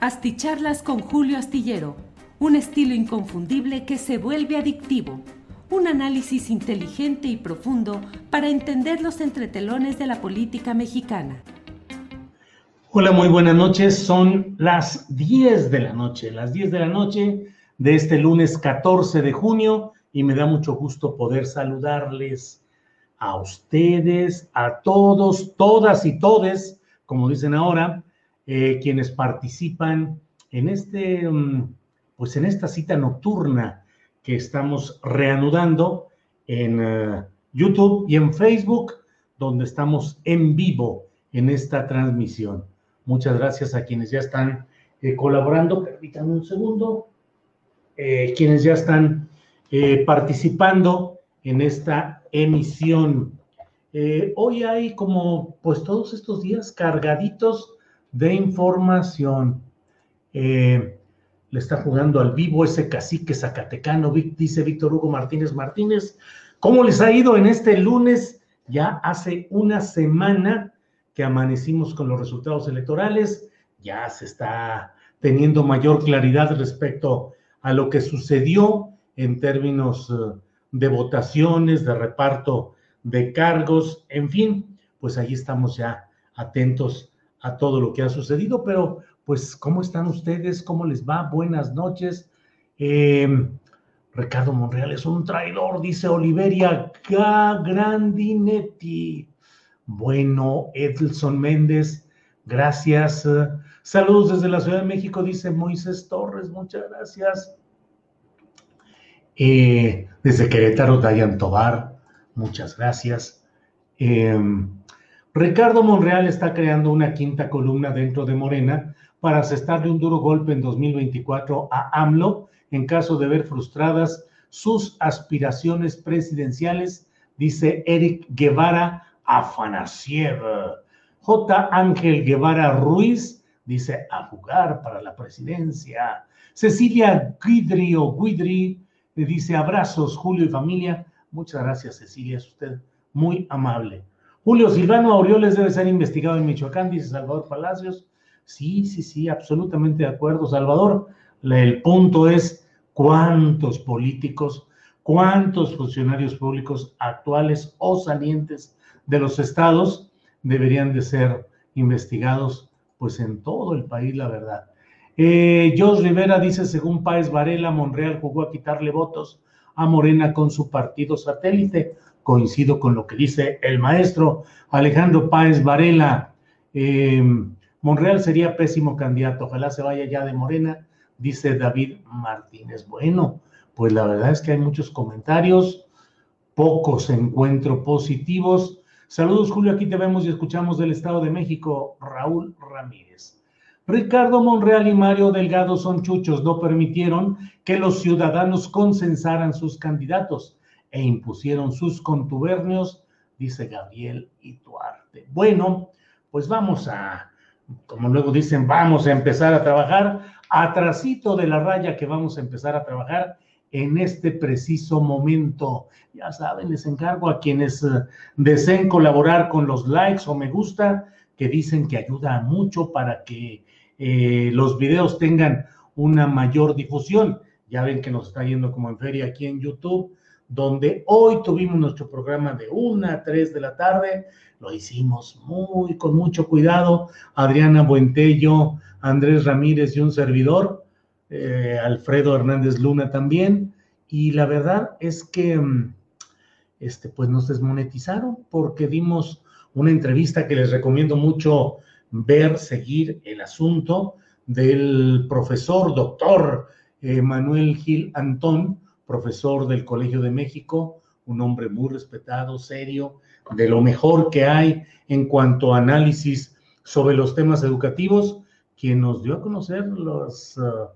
Asticharlas con Julio Astillero, un estilo inconfundible que se vuelve adictivo, un análisis inteligente y profundo para entender los entretelones de la política mexicana. Hola, muy buenas noches. Son las 10 de la noche, las 10 de la noche de este lunes 14 de junio y me da mucho gusto poder saludarles a ustedes, a todos, todas y todes, como dicen ahora, eh, quienes participan en este, mm, pues en esta cita nocturna que estamos reanudando en eh, YouTube y en Facebook, donde estamos en vivo en esta transmisión. Muchas gracias a quienes ya están eh, colaborando. Permítanme un segundo. Quienes ya están participando en esta emisión. Hoy hay como, pues todos estos días cargaditos de información. Eh, le está jugando al vivo ese cacique zacatecano, dice Víctor Hugo Martínez Martínez. ¿Cómo les ha ido en este lunes? Ya hace una semana que amanecimos con los resultados electorales, ya se está teniendo mayor claridad respecto a lo que sucedió en términos eh, de votaciones, de reparto de cargos, en fin, pues ahí estamos ya atentos a todo lo que ha sucedido, pero pues, ¿cómo están ustedes? ¿Cómo les va? Buenas noches. Eh, Ricardo Monreal es un traidor, dice Oliveria Grandinetti. Bueno, Edelson Méndez, gracias. Saludos desde la Ciudad de México, dice Moisés Torres, muchas gracias. Eh, desde Querétaro, Dayan Tobar, muchas gracias. Eh, Ricardo Monreal está creando una quinta columna dentro de Morena para asestarle un duro golpe en 2024 a AMLO en caso de ver frustradas sus aspiraciones presidenciales, dice Eric Guevara Afanasiev. J. Ángel Guevara Ruiz dice a jugar para la presidencia. Cecilia Guidri o Guidri le dice abrazos, Julio y familia. Muchas gracias, Cecilia, es usted muy amable. Julio Silvano Aureoles debe ser investigado en Michoacán, dice Salvador Palacios. Sí, sí, sí, absolutamente de acuerdo, Salvador. El punto es cuántos políticos, cuántos funcionarios públicos actuales o salientes de los estados deberían de ser investigados, pues en todo el país, la verdad. Eh, Jos Rivera dice, según Páez Varela, Monreal jugó a quitarle votos a Morena con su partido satélite. Coincido con lo que dice el maestro Alejandro Páez Varela. Eh, Monreal sería pésimo candidato, ojalá se vaya ya de Morena, dice David Martínez. Bueno, pues la verdad es que hay muchos comentarios, pocos encuentro positivos. Saludos, Julio, aquí te vemos y escuchamos del Estado de México, Raúl Ramírez. Ricardo Monreal y Mario Delgado son chuchos, no permitieron que los ciudadanos consensaran sus candidatos e impusieron sus contubernios, dice Gabriel Ituarte. Bueno, pues vamos a, como luego dicen, vamos a empezar a trabajar, atrasito de la raya que vamos a empezar a trabajar en este preciso momento. Ya saben, les encargo a quienes eh, deseen colaborar con los likes o me gusta, que dicen que ayuda mucho para que eh, los videos tengan una mayor difusión. Ya ven que nos está yendo como en feria aquí en YouTube, donde hoy tuvimos nuestro programa de una a 3 de la tarde. Lo hicimos muy, con mucho cuidado. Adriana Buentello, Andrés Ramírez y un servidor, eh, Alfredo Hernández Luna también. Y la verdad es que mm, este, pues nos desmonetizaron porque dimos una entrevista que les recomiendo mucho ver, seguir el asunto del profesor doctor eh, Manuel Gil Antón, profesor del Colegio de México, un hombre muy respetado, serio, de lo mejor que hay en cuanto a análisis sobre los temas educativos, quien nos dio a conocer los, uh,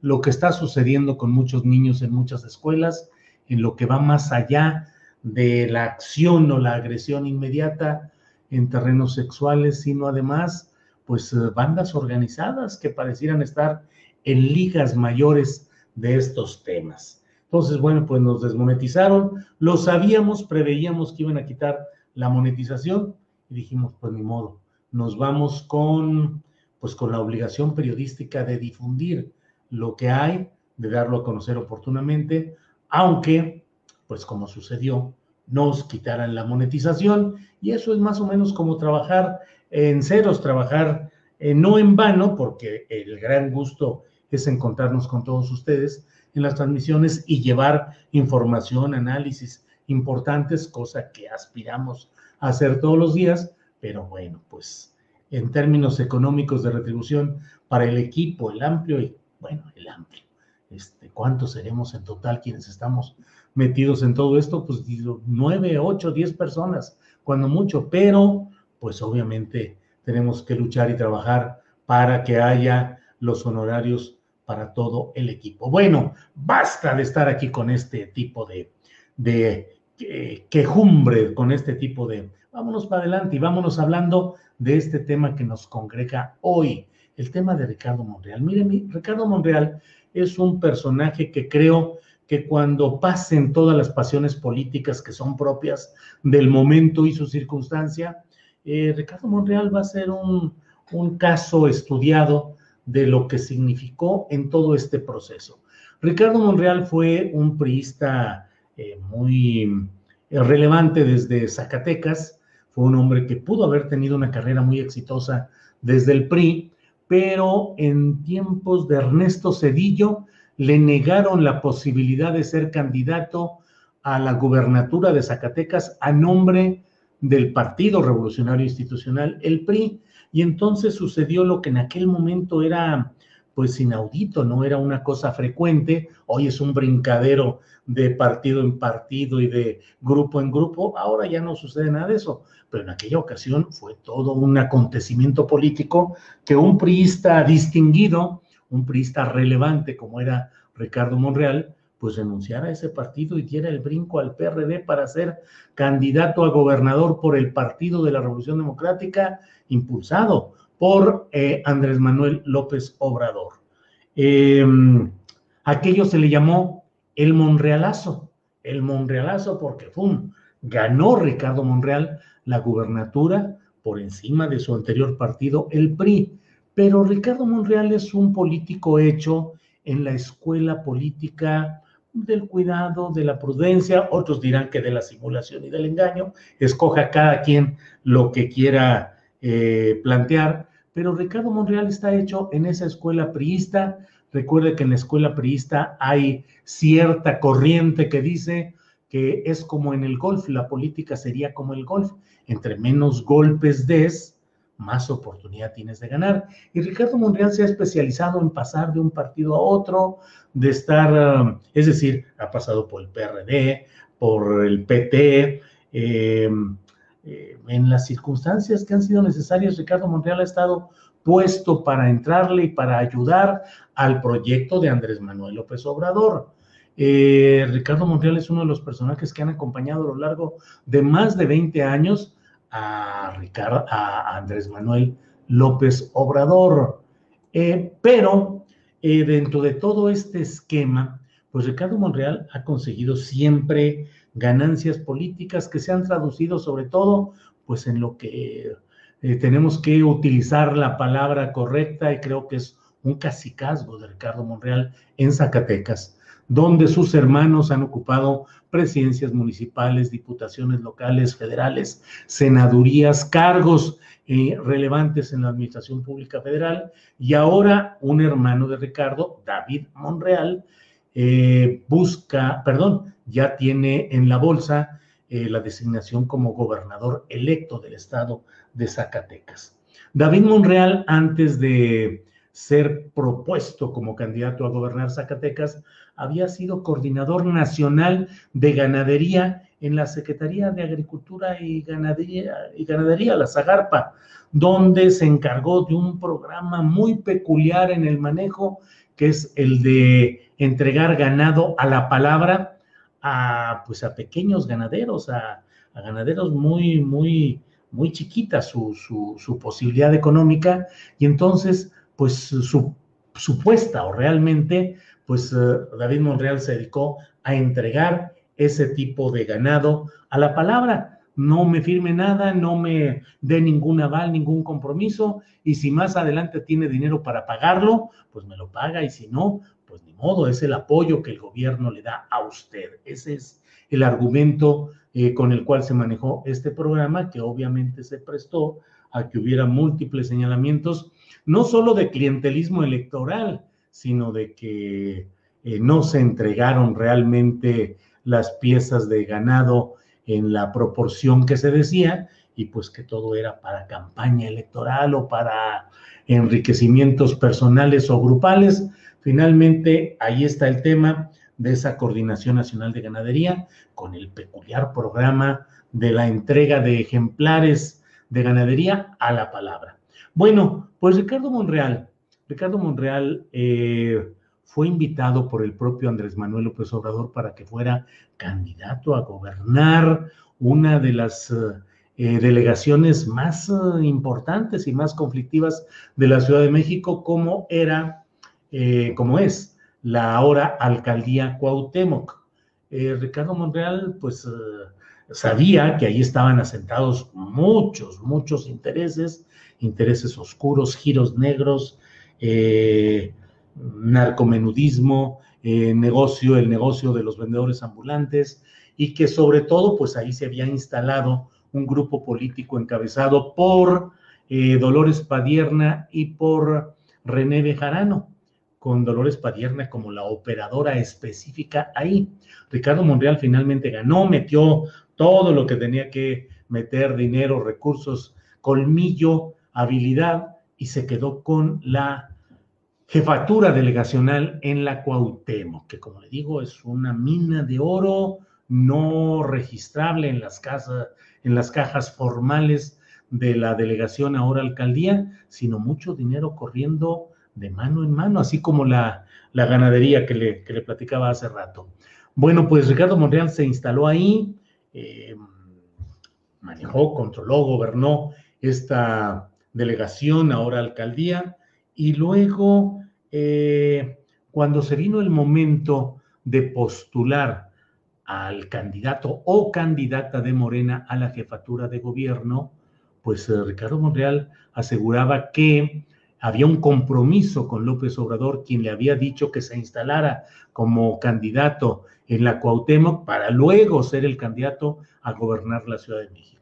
lo que está sucediendo con muchos niños en muchas escuelas, en lo que va más allá de la acción o la agresión inmediata en terrenos sexuales, sino además, pues, eh, bandas organizadas que parecieran estar en ligas mayores de estos temas. Entonces, bueno, pues nos desmonetizaron, lo sabíamos, preveíamos que iban a quitar la monetización y dijimos, pues ni modo, nos vamos con, pues con la obligación periodística de difundir lo que hay, de darlo a conocer oportunamente, aunque pues como sucedió, nos quitaran la monetización y eso es más o menos como trabajar en ceros, trabajar eh, no en vano, porque el gran gusto es encontrarnos con todos ustedes en las transmisiones y llevar información, análisis importantes, cosa que aspiramos a hacer todos los días, pero bueno, pues en términos económicos de retribución para el equipo, el amplio y bueno, el amplio. Este, ¿Cuántos seremos en total quienes estamos metidos en todo esto, pues nueve, ocho, diez personas, cuando mucho, pero pues obviamente tenemos que luchar y trabajar para que haya los honorarios para todo el equipo. Bueno, basta de estar aquí con este tipo de, eh, quejumbre, con este tipo de... Vámonos para adelante y vámonos hablando de este tema que nos congrega hoy, el tema de Ricardo Monreal. Miren, Ricardo Monreal es un personaje que creo que cuando pasen todas las pasiones políticas que son propias del momento y su circunstancia, eh, Ricardo Monreal va a ser un, caso estudiado de lo que significó en todo este proceso. Ricardo Monreal fue un priista eh, muy eh, relevante desde Zacatecas, fue un hombre que pudo haber tenido una carrera muy exitosa desde el PRI, pero en tiempos de Ernesto Cedillo le negaron la posibilidad de ser candidato a la gubernatura de Zacatecas a nombre del Partido Revolucionario Institucional, el PRI, y entonces sucedió lo que en aquel momento era pues inaudito, no era una cosa frecuente, hoy es un brincadero de partido en partido y de grupo en grupo, ahora ya no sucede nada de eso, pero en aquella ocasión fue todo un acontecimiento político que un priista distinguido un priista relevante como era Ricardo Monreal, pues renunciara a ese partido y diera el brinco al PRD para ser candidato a gobernador por el Partido de la Revolución Democrática, impulsado por eh, Andrés Manuel López Obrador. Eh, aquello se le llamó el Monrealazo, el Monrealazo porque ¡fum! ganó Ricardo Monreal la gubernatura por encima de su anterior partido, el PRI. Pero Ricardo Monreal es un político hecho en la escuela política del cuidado, de la prudencia, otros dirán que de la simulación y del engaño, escoja cada quien lo que quiera eh, plantear, pero Ricardo Monreal está hecho en esa escuela priista. Recuerde que en la escuela priista hay cierta corriente que dice que es como en el golf, la política sería como el golf, entre menos golpes des, más oportunidad tienes de ganar. Y Ricardo Monreal se ha especializado en pasar de un partido a otro, de estar, um, es decir, ha pasado por el PRD, por el PT, em, eh, en las circunstancias que han sido necesarias, Ricardo Monreal ha estado puesto para entrarle y para ayudar al proyecto de Andrés Manuel López Obrador. Eh, Ricardo Monreal es uno de los personajes que han acompañado a lo largo de más de 20 años a, Ricardo, a Andrés Manuel López Obrador. Eh, pero eh, dentro de todo este esquema, pues Ricardo Monreal ha conseguido siempre ganancias políticas que se han traducido sobre todo pues en lo que eh, tenemos que utilizar la palabra correcta y creo que es un cacicazgo de Ricardo Monreal en Zacatecas, donde sus hermanos han ocupado presidencias municipales, diputaciones locales, federales, senadurías, cargos eh, relevantes en la administración pública federal, y ahora un hermano de Ricardo, David Monreal, eh, busca, perdón, ya tiene en la bolsa eh, la designación como gobernador electo del estado de Zacatecas. David Monreal, antes de ser propuesto como candidato a gobernar Zacatecas, había sido coordinador nacional de ganadería en la Secretaría de Agricultura y Ganadería, y Ganadería, la Zagarpa, donde se encargó de un programa muy peculiar en el manejo, que es el de entregar ganado a la palabra a, pues a pequeños ganaderos, a, ganaderos muy, muy, muy chiquitas su, su, posibilidad económica, y entonces, pues su supuesta o realmente, pues eh, David Monreal se dedicó a entregar ese tipo de ganado a la palabra. No me firme nada, no me dé ningún aval, ningún compromiso, y si más adelante tiene dinero para pagarlo, pues me lo paga, y si no, pues ni modo, es el apoyo que el gobierno le da a usted. Ese es el argumento eh, con el cual se manejó este programa, que obviamente se prestó a que hubiera múltiples señalamientos, no solo de clientelismo electoral, sino de que eh, no se entregaron realmente las piezas de ganado en la proporción que se decía, y pues que todo era para campaña electoral o para enriquecimientos personales o grupales, Finalmente, ahí está el tema de esa Coordinación Nacional de Ganadería con el peculiar programa de la entrega de ejemplares de ganadería a la palabra. Bueno, pues Ricardo Monreal, Ricardo Monreal eh, fue invitado por el propio Andrés Manuel López Obrador para que fuera candidato a gobernar una de las eh, delegaciones más eh, importantes y más conflictivas de la Ciudad de México, como era eh, como es la ahora alcaldía Cuauhtémoc. Eh, Ricardo Monreal, pues eh, sabía que ahí estaban asentados muchos, muchos intereses, intereses oscuros, giros negros, narcomenudismo, negocio, el negocio de los vendedores ambulantes, y que sobre todo, pues ahí se había instalado un grupo político encabezado por Dolores Padierna y por René Bejarano con Dolores Padierna como la operadora específica ahí. Ricardo Monreal finalmente ganó, metió todo lo que tenía que meter, dinero, recursos, colmillo, habilidad, y se quedó con la jefatura delegacional en la Cuauhtémoc, que como le digo es una mina de oro no registrable en las casas, en las cajas formales de la delegación ahora alcaldía, sino mucho dinero corriendo de mano en mano, así como la, ganadería que le, le, platicaba hace rato. Bueno, pues Ricardo Monreal se instaló ahí, eh, manejó, controló, gobernó esta delegación, ahora alcaldía, y luego, eh, cuando se vino el momento de postular al candidato o candidata de Morena a la jefatura de gobierno, pues eh, Ricardo Monreal aseguraba que había un compromiso con López Obrador, quien le había dicho que se instalara como candidato en la Cuauhtémoc para luego ser el candidato a gobernar la Ciudad de México.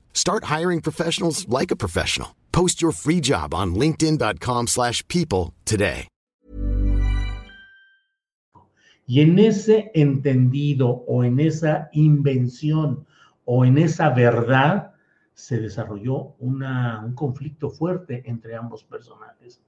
Start hiring professionals like a professional. Post your free job on linkedin.com/people today. Y en ese entendido o en esa invención o en esa verdad se desarrolló una, un conflicto fuerte entre ambos personajes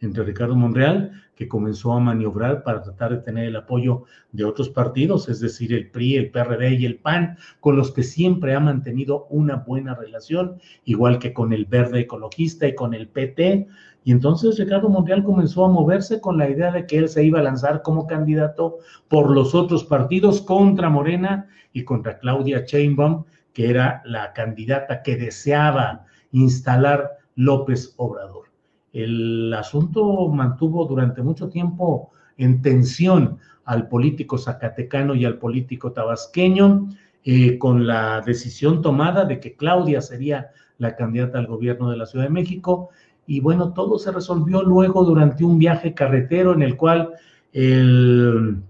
entre Ricardo Monreal, que comenzó a maniobrar para tratar de tener el apoyo de otros partidos, es decir, el PRI, el PRD y el PAN, con los que siempre ha mantenido una buena relación, igual que con el Verde Ecologista y con el PT. Y entonces Ricardo Monreal comenzó a moverse con la idea de que él se iba a lanzar como candidato por los otros partidos contra Morena y contra Claudia Sheinbaum, que era la candidata que deseaba instalar López Obrador. El asunto mantuvo durante mucho tiempo en tensión al político zacatecano y al político tabasqueño, eh, con la decisión tomada de que Claudia sería la candidata al gobierno de la Ciudad de México. Y bueno, todo se resolvió luego durante un viaje carretero en el cual el,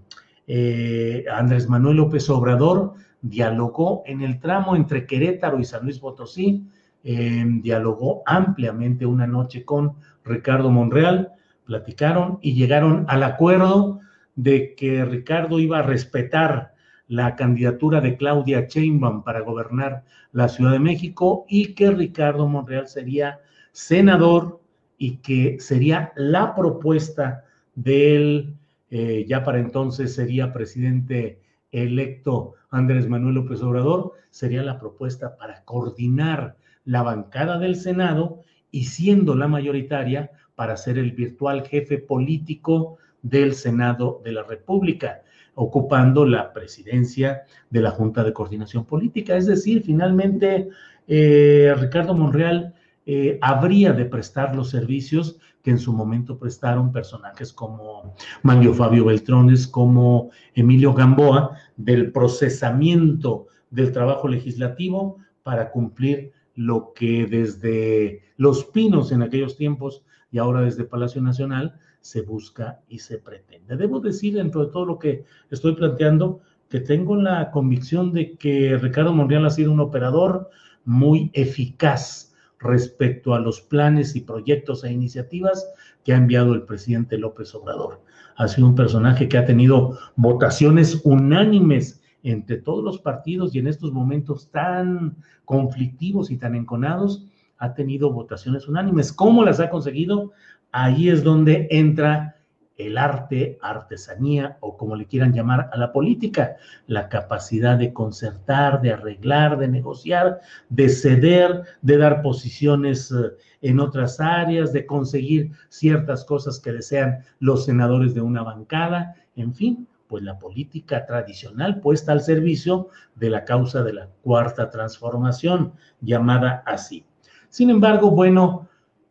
eh, Andrés Manuel López Obrador dialogó en el tramo entre Querétaro y San Luis Potosí, eh, dialogó ampliamente una noche con Ricardo Monreal, platicaron y llegaron al acuerdo de que Ricardo iba a respetar la candidatura de Claudia Sheinbaum para gobernar la Ciudad de México y que Ricardo Monreal sería senador y que sería la propuesta del, eh, ya para entonces sería presidente electo Andrés Manuel López Obrador, sería la propuesta para coordinar la bancada del Senado y siendo la mayoritaria para ser el virtual jefe político del Senado de la República, ocupando la presidencia de la Junta de Coordinación Política. Es decir, finalmente eh, Ricardo Monreal eh, habría de prestar los servicios que en su momento prestaron personajes como Mario Fabio Beltrones, como Emilio Gamboa, del procesamiento del trabajo legislativo para cumplir lo que desde Los Pinos en aquellos tiempos y ahora desde Palacio Nacional se busca y se pretende. Debo decir, dentro de todo lo que estoy planteando, que tengo la convicción de que Ricardo Monreal ha sido un operador muy eficaz respecto a los planes y proyectos e iniciativas que ha enviado el presidente López Obrador. Ha sido un personaje que ha tenido votaciones unánimes entre todos los partidos y en estos momentos tan conflictivos y tan enconados, ha tenido votaciones unánimes. ¿Cómo las ha conseguido? Ahí es donde entra el arte, artesanía o como le quieran llamar a la política, la capacidad de concertar, de arreglar, de negociar, de ceder, de dar posiciones eh, en otras áreas, de conseguir ciertas cosas que desean los senadores de una bancada, en fin, pues la política tradicional puesta al servicio de la causa de la cuarta transformación, llamada así. Sin embargo, bueno,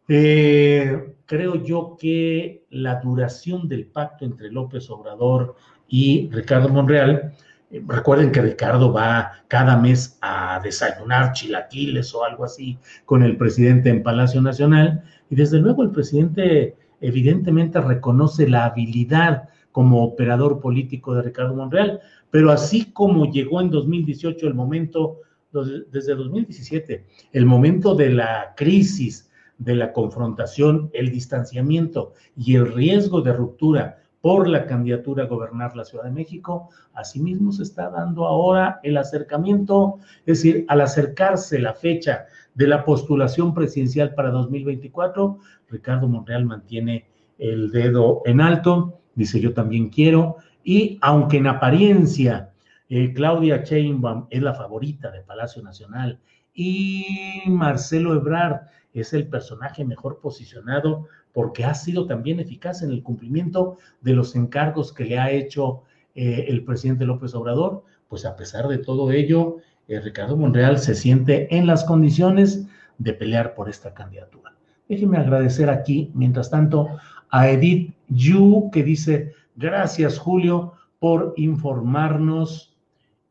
eh, creo yo que la duración del pacto entre López Obrador y Ricardo Monreal, eh, recuerden que Ricardo va cada mes a desayunar chilaquiles o algo así con el presidente en Palacio Nacional, y desde luego el presidente evidentemente reconoce la habilidad como operador político de Ricardo Monreal, pero así como llegó en 2018 el momento, desde 2017, el momento de la crisis, de la confrontación, el distanciamiento y el riesgo de ruptura por la candidatura a gobernar la Ciudad de México, asimismo se está dando ahora el acercamiento, es decir, al acercarse la fecha de la postulación presidencial para 2024, Ricardo Monreal mantiene el dedo en alto dice yo también quiero, y aunque en apariencia eh, Claudia Sheinbaum es la favorita de Palacio Nacional y Marcelo Ebrard es el personaje mejor posicionado porque ha sido también eficaz en el cumplimiento de los encargos que le ha hecho eh, el presidente López Obrador, pues a pesar de todo ello, eh, Ricardo Monreal se siente en las condiciones de pelear por esta candidatura. Déjenme agradecer aquí, mientras tanto, a Edith Yu, que dice, gracias Julio por informarnos,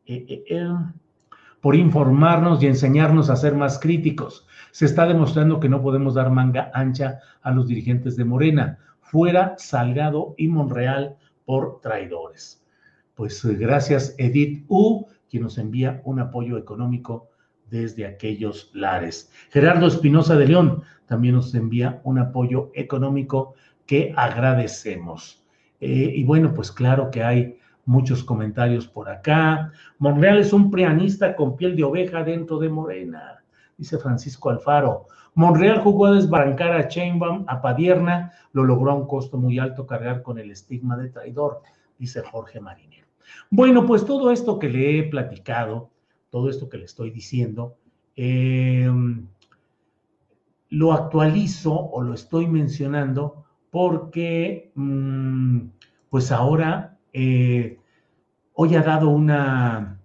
eh, eh, eh, por informarnos y enseñarnos a ser más críticos. Se está demostrando que no podemos dar manga ancha a los dirigentes de Morena, fuera Salgado y Monreal por traidores. Pues gracias Edith U, quien nos envía un apoyo económico desde aquellos lares. Gerardo Espinosa de León también nos envía un apoyo económico que agradecemos. Eh, y bueno, pues claro que hay muchos comentarios por acá. Monreal es un prianista con piel de oveja dentro de Morena, dice Francisco Alfaro. Monreal jugó a desbarrancar a Chainbaum, a Padierna, lo logró a un costo muy alto cargar con el estigma de traidor, dice Jorge Marinero. Bueno, pues todo esto que le he platicado, todo esto que le estoy diciendo, eh, lo actualizo o lo estoy mencionando porque, mm, pues ahora, eh, hoy ha dado una,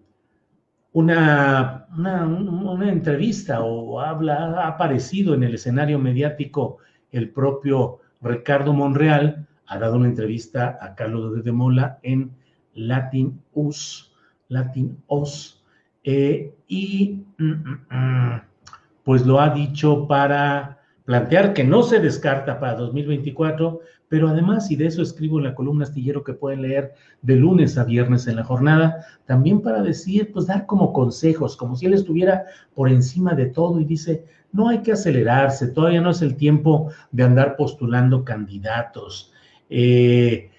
una, una, entrevista o habla, ha aparecido en el escenario mediático el propio Ricardo Monreal, ha dado una entrevista a Carlos de Mola en Latin Us, eh, y mm, mm, pues lo ha dicho para plantear que no se descarta para 2024, pero además, y de eso escribo en la columna astillero que pueden leer de lunes a viernes en la jornada, también para decir, pues dar como consejos, como si él estuviera por encima de todo y dice, no hay que acelerarse, todavía no es el tiempo de andar postulando candidatos, eh,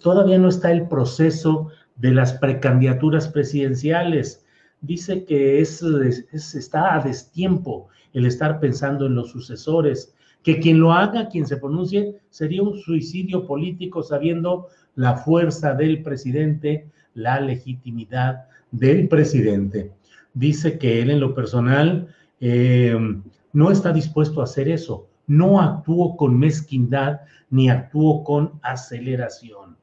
todavía no está el proceso de las precandidaturas presidenciales. Dice que es, está a destiempo el estar pensando en los sucesores, que quien lo haga, quien se pronuncie, sería un suicidio político sabiendo la fuerza del presidente, la legitimidad del presidente. Dice que él en lo personal eh, no está dispuesto a hacer eso, no actuó con mezquindad ni actuó con aceleración.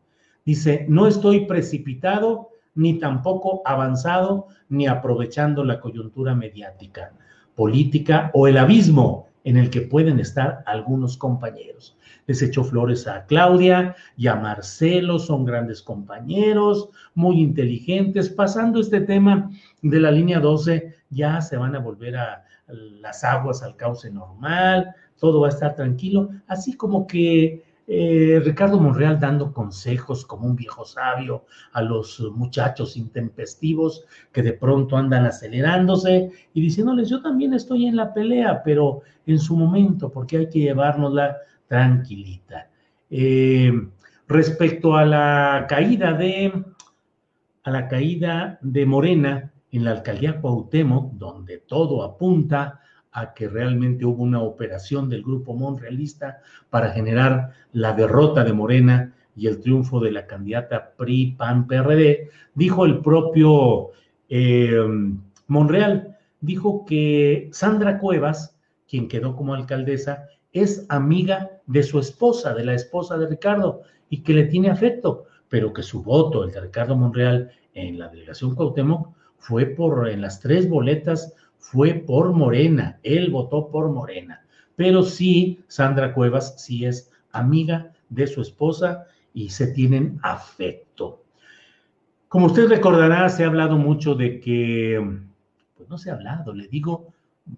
Dice, no estoy precipitado ni tampoco avanzado ni aprovechando la coyuntura mediática política o el abismo en el que pueden estar algunos compañeros. Les echó flores a Claudia y a Marcelo, son grandes compañeros, muy inteligentes. Pasando este tema de la línea 12, ya se van a volver a las aguas al cauce normal, todo va a estar tranquilo, así como que eh, Ricardo Monreal dando consejos como un viejo sabio a los muchachos intempestivos que de pronto andan acelerándose y diciéndoles yo también estoy en la pelea, pero en su momento, porque hay que llevárnosla tranquilita. Eh, respecto a la caída de a la caída de Morena en la alcaldía Cuauhtémoc, donde todo apunta a que realmente hubo una operación del grupo monrealista para generar la derrota de Morena y el triunfo de la candidata PRI, PAN, PRD, dijo el propio eh, Monreal, dijo que Sandra Cuevas, quien quedó como alcaldesa, es amiga de su esposa, de la esposa de Ricardo, y que le tiene afecto, pero que su voto, el de Ricardo Monreal, en la delegación Cuauhtémoc, fue por en las tres boletas fue por Morena, él votó por Morena, pero sí, Sandra Cuevas sí es amiga de su esposa y se tienen afecto. Como usted recordará, se ha hablado mucho de que, pues no se ha hablado, le digo,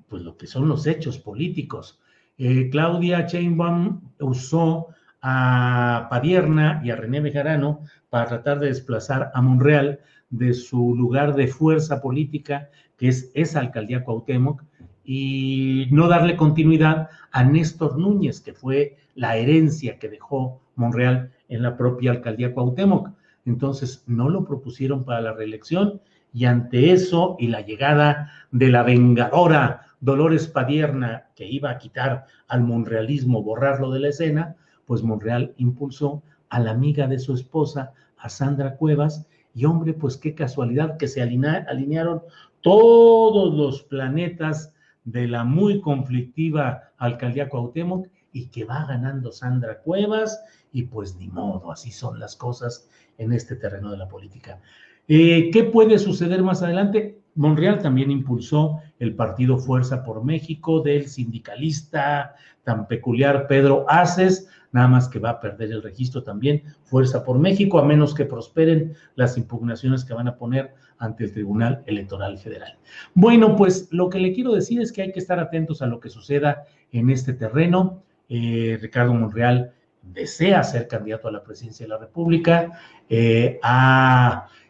pues lo que son los hechos políticos. Eh, Claudia Sheinbaum usó a Padierna y a René Bejarano para tratar de desplazar a Monreal de su lugar de fuerza política que es esa alcaldía Cuauhtémoc, y no darle continuidad a Néstor Núñez, que fue la herencia que dejó Monreal en la propia alcaldía Cuauhtémoc. Entonces, no lo propusieron para la reelección y ante eso y la llegada de la vengadora Dolores Padierna, que iba a quitar al monrealismo, borrarlo de la escena, pues Monreal impulsó a la amiga de su esposa, a Sandra Cuevas, y hombre, pues qué casualidad que se alinearon todos los planetas de la muy conflictiva alcaldía Cuauhtémoc y que va ganando Sandra Cuevas y pues ni modo, así son las cosas en este terreno de la política. Eh, ¿Qué puede suceder más adelante? Monreal también impulsó el partido Fuerza por México del sindicalista tan peculiar Pedro Aces, nada más que va a perder el registro también Fuerza por México, a menos que prosperen las impugnaciones que van a poner ante el Tribunal Electoral Federal. Bueno, pues lo que le quiero decir es que hay que estar atentos a lo que suceda en este terreno. Eh, Ricardo Monreal desea ser candidato a la presidencia de la República, eh,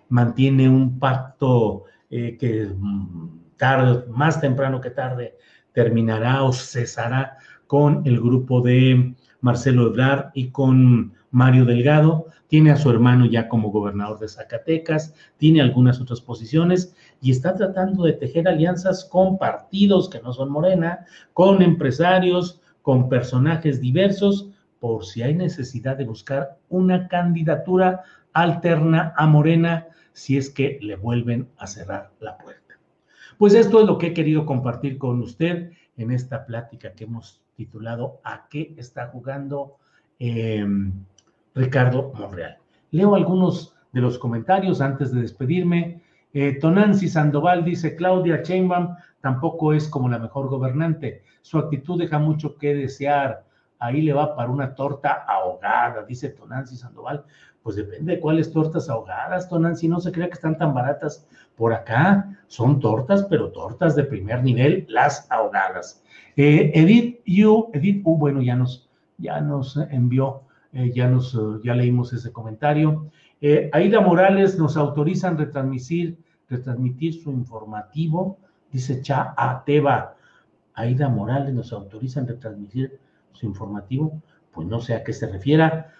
mantiene un pacto eh, que mm, tarde, más temprano que tarde terminará o cesará con el grupo de Marcelo Ebrard y con Mario Delgado. Tiene a su hermano ya como gobernador de Zacatecas, tiene algunas otras posiciones y está tratando de tejer alianzas con partidos que no son Morena, con empresarios, con personajes diversos, por si hay necesidad de buscar una candidatura alterna a Morena si es que le vuelven a cerrar la puerta. Pues esto es lo que he querido compartir con usted en esta plática que hemos titulado ¿A qué está jugando? Eh, Ricardo Monreal. Leo algunos de los comentarios antes de despedirme. Eh, Tonancy Sandoval dice, Claudia Sheinbaum tampoco es como la mejor gobernante. Su actitud deja mucho que desear. Ahí le va para una torta ahogada, dice Tonancy Sandoval. Pues depende de cuáles tortas ahogadas, Tonancy. No se crea que están tan baratas por acá. Son tortas, pero tortas de primer nivel, las ahogadas. Eh, Edith U, Edith U, bueno, ya nos, ya nos envió eh, ya, nos, eh, ya leímos ese comentario. Aida Morales nos autorizan retransmitir, retransmitir su informativo, dice Cha Ateba. Aida Morales nos autorizan retransmitir su informativo, pues no sé a qué se refiera,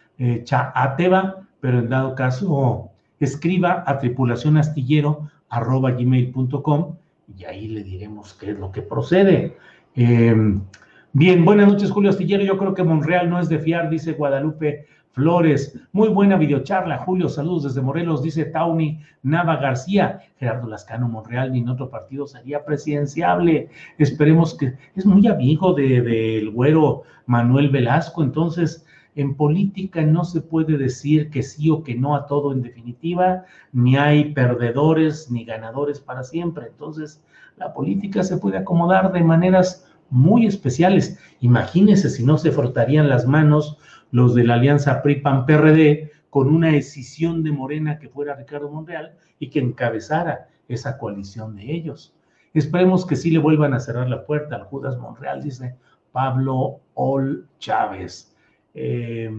Cha Ateba, pero en dado caso, escriba a tripulacionastillero.com y ahí le diremos qué es lo que procede. Bien, buenas noches, Julio Astillero. Yo creo que Monreal no es de fiar, dice Guadalupe Flores. Muy buena videocharla, Julio. Saludos desde Morelos, dice Tauny Nava García. Gerardo Lascano Monreal ni en otro partido sería presidenciable. Esperemos que es muy amigo del de, güero Manuel Velasco. Entonces, en política no se puede decir que sí o que no a todo en definitiva, ni hay perdedores ni ganadores para siempre. Entonces, la política se puede acomodar de maneras muy especiales. Imagínense si no se frotarían las manos los de la alianza PRI-PAN-PRD con una decisión de Morena que fuera Ricardo Monreal y que encabezara esa coalición de ellos. Esperemos que sí le vuelvan a cerrar la puerta al Judas Monreal, dice Pablo Ol Chávez. Eh,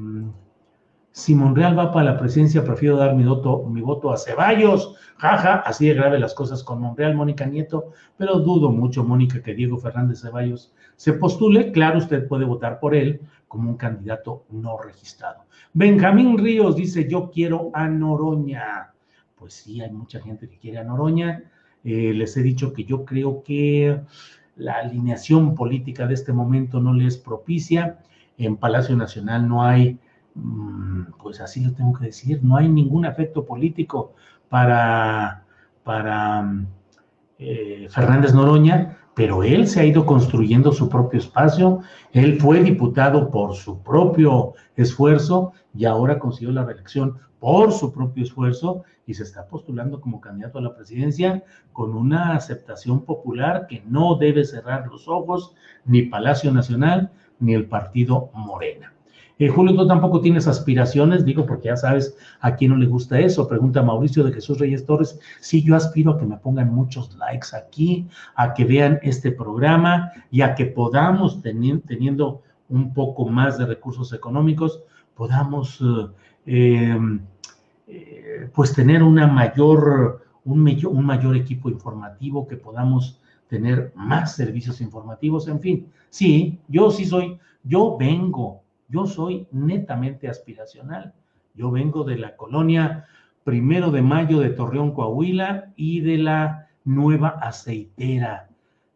si Monreal va para la presidencia, prefiero dar mi voto, mi voto a Ceballos. Jaja, así de grave las cosas con Monreal, Mónica Nieto, pero dudo mucho, Mónica, que Diego Fernández Ceballos se postule. Claro, usted puede votar por él como un candidato no registrado. Benjamín Ríos dice, yo quiero a Noroña. Pues sí, hay mucha gente que quiere a Noroña. Eh, les he dicho que yo creo que la alineación política de este momento no le es propicia. En Palacio Nacional no hay pues así lo tengo que decir, no hay ningún efecto político para, para eh, Fernández Noroña, pero él se ha ido construyendo su propio espacio, él fue diputado por su propio esfuerzo y ahora consiguió la reelección por su propio esfuerzo y se está postulando como candidato a la presidencia con una aceptación popular que no debe cerrar los ojos ni Palacio Nacional ni el partido Morena. Eh, Julio, tú tampoco tienes aspiraciones, digo, porque ya sabes a quién no le gusta eso. Pregunta Mauricio de Jesús Reyes Torres. Sí, yo aspiro a que me pongan muchos likes aquí, a que vean este programa y a que podamos, teniendo un poco más de recursos económicos, podamos eh, em, eh, pues tener una mayor, un, un mayor equipo informativo, que podamos tener más servicios informativos, en fin. Sí, yo sí soy, yo vengo yo soy netamente aspiracional. Yo vengo de la colonia Primero de Mayo de Torreón, Coahuila y de la nueva aceitera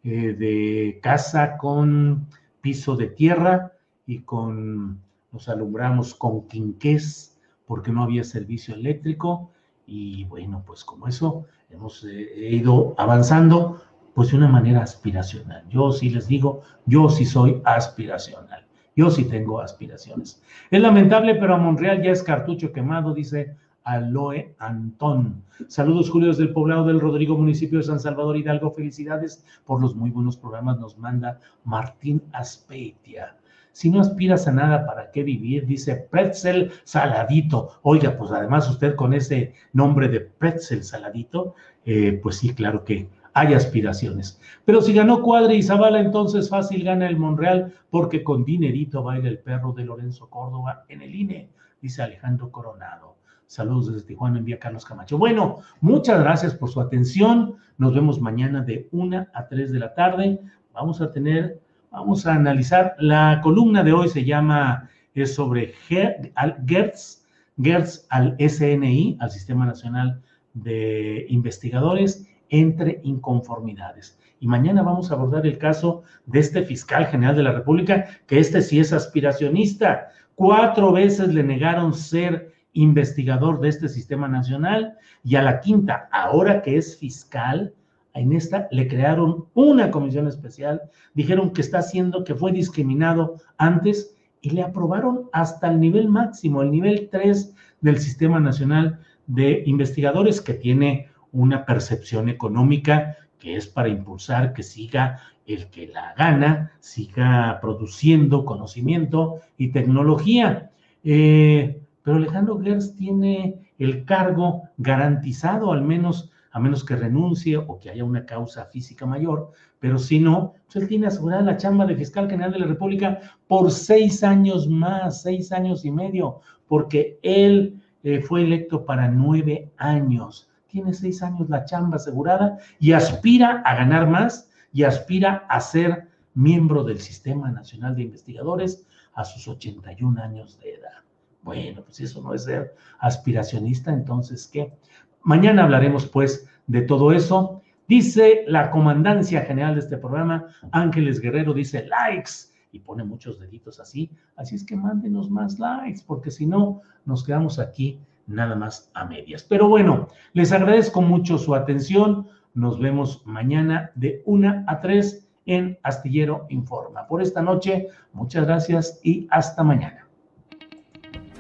eh, de casa con piso de tierra y con, nos alumbramos con quinqués porque no había servicio eléctrico y bueno, pues como eso hemos eh, ido avanzando pues de una manera aspiracional. Yo sí les digo, yo sí soy aspiracional. Yo sí tengo aspiraciones. Es lamentable, pero a Monreal ya es cartucho quemado, dice Aloe Antón. Saludos, Julio, desde el poblado del Rodrigo, municipio de San Salvador Hidalgo. Felicidades por los muy buenos programas, nos manda Martín Aspeitia. Si no aspiras a nada, ¿para qué vivir? Dice Pretzel Saladito. Oiga, pues además usted con ese nombre de Pretzel Saladito, eh, pues sí, claro que hay aspiraciones. Pero si ganó Cuadre y Zavala, entonces fácil gana el Monreal, porque con dinerito baila el perro de Lorenzo Córdoba en el INE, dice Alejandro Coronado. Saludos desde Tijuana, envía Carlos Camacho. Bueno, muchas gracias por su atención. Nos vemos mañana de 1 a 3 de la tarde. Vamos a tener, vamos a analizar, la columna de hoy se llama, es sobre Gertz Gertz al SNI, al Sistema Nacional de Investigadores, entre inconformidades. Y mañana vamos a abordar el caso de este fiscal general de la República, que este sí es aspiracionista. Cuatro veces le negaron ser investigador de este sistema nacional y a la quinta, ahora que es fiscal, en esta le crearon una comisión especial, dijeron que está haciendo, que fue discriminado antes y le aprobaron hasta el nivel máximo, el nivel 3 del Sistema Nacional de Investigadores, que tiene una percepción económica que es para impulsar que siga el que la gana, siga produciendo conocimiento y tecnología. Eh, pero Alejandro Gers tiene el cargo garantizado, al menos a menos que renuncie o que haya una causa física mayor, pero si no, pues él tiene asegurada la chamba de fiscal general de la República por seis años más, seis años y medio, porque él eh, fue electo para nueve años. Tiene seis años la chamba asegurada y aspira a ganar más y aspira a ser miembro del Sistema Nacional de Investigadores a sus 81 años de edad. Bueno, pues eso no es ser aspiracionista, entonces, ¿qué? Mañana hablaremos pues de todo eso. Dice la comandancia general de este programa, Ángeles Guerrero, dice likes y pone muchos deditos así. Así es que mándenos más likes, porque si no, nos quedamos aquí nada más a medias. Pero bueno, les agradezco mucho su atención. Nos vemos mañana de una a tres en Astillero Informa. Por esta noche, muchas gracias y hasta mañana.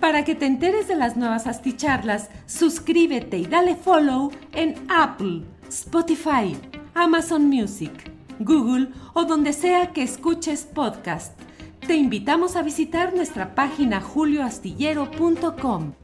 Para que te enteres de las nuevas asticharlas, suscríbete y dale follow en Apple, Spotify, Amazon Music, Google o donde sea que escuches podcast. Te invitamos a visitar nuestra página julioastillero.com.